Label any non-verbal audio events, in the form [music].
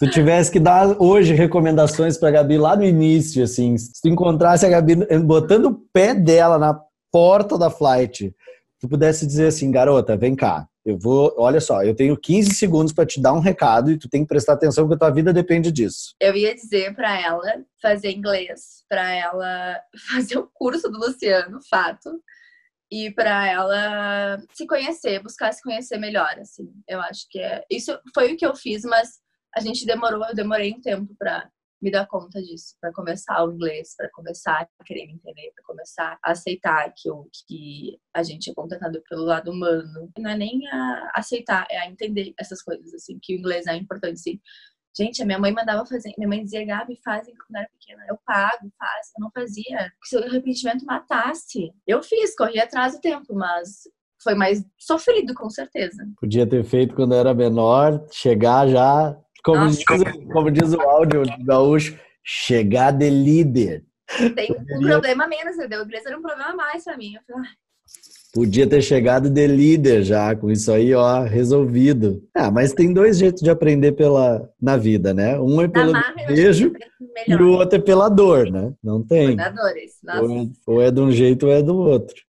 tu tivesse que dar hoje recomendações pra Gabi lá no início, assim, se tu encontrasse a Gabi botando o pé dela na porta da flight, tu pudesse dizer assim, garota, vem cá, eu vou, olha só, eu tenho 15 segundos para te dar um recado e tu tem que prestar atenção porque tua vida depende disso. Eu ia dizer para ela fazer inglês, para ela [laughs] fazer o curso do Luciano, fato, e para ela se conhecer, buscar se conhecer melhor, assim. Eu acho que é isso foi o que eu fiz, mas a gente demorou, eu demorei um tempo para me dar conta disso, para começar o inglês, para começar a querer me entender, para começar a aceitar que, o que a gente é contratado pelo lado humano. Não é nem a aceitar, é a entender essas coisas, assim, que o inglês é importante, sim. Gente, a minha mãe mandava fazer, minha mãe dizia, Gabi, fazem quando era pequena. Eu pago, faço. Eu não fazia. Se o arrependimento matasse, eu fiz, corri atrás do tempo, mas foi mais sofrido, com certeza. Podia ter feito quando era menor, chegar já, como, diz, como diz o áudio do gaúcho, chegar de líder. Tem um problema menos, entendeu? O inglês era um problema mais pra mim. Podia ter chegado de líder já, com isso aí, ó, resolvido. Ah, mas tem dois jeitos de aprender pela, na vida, né? Um é pelo beijo e o outro é pela dor, né? Não tem. Ou, é, ou é de um jeito ou é do outro.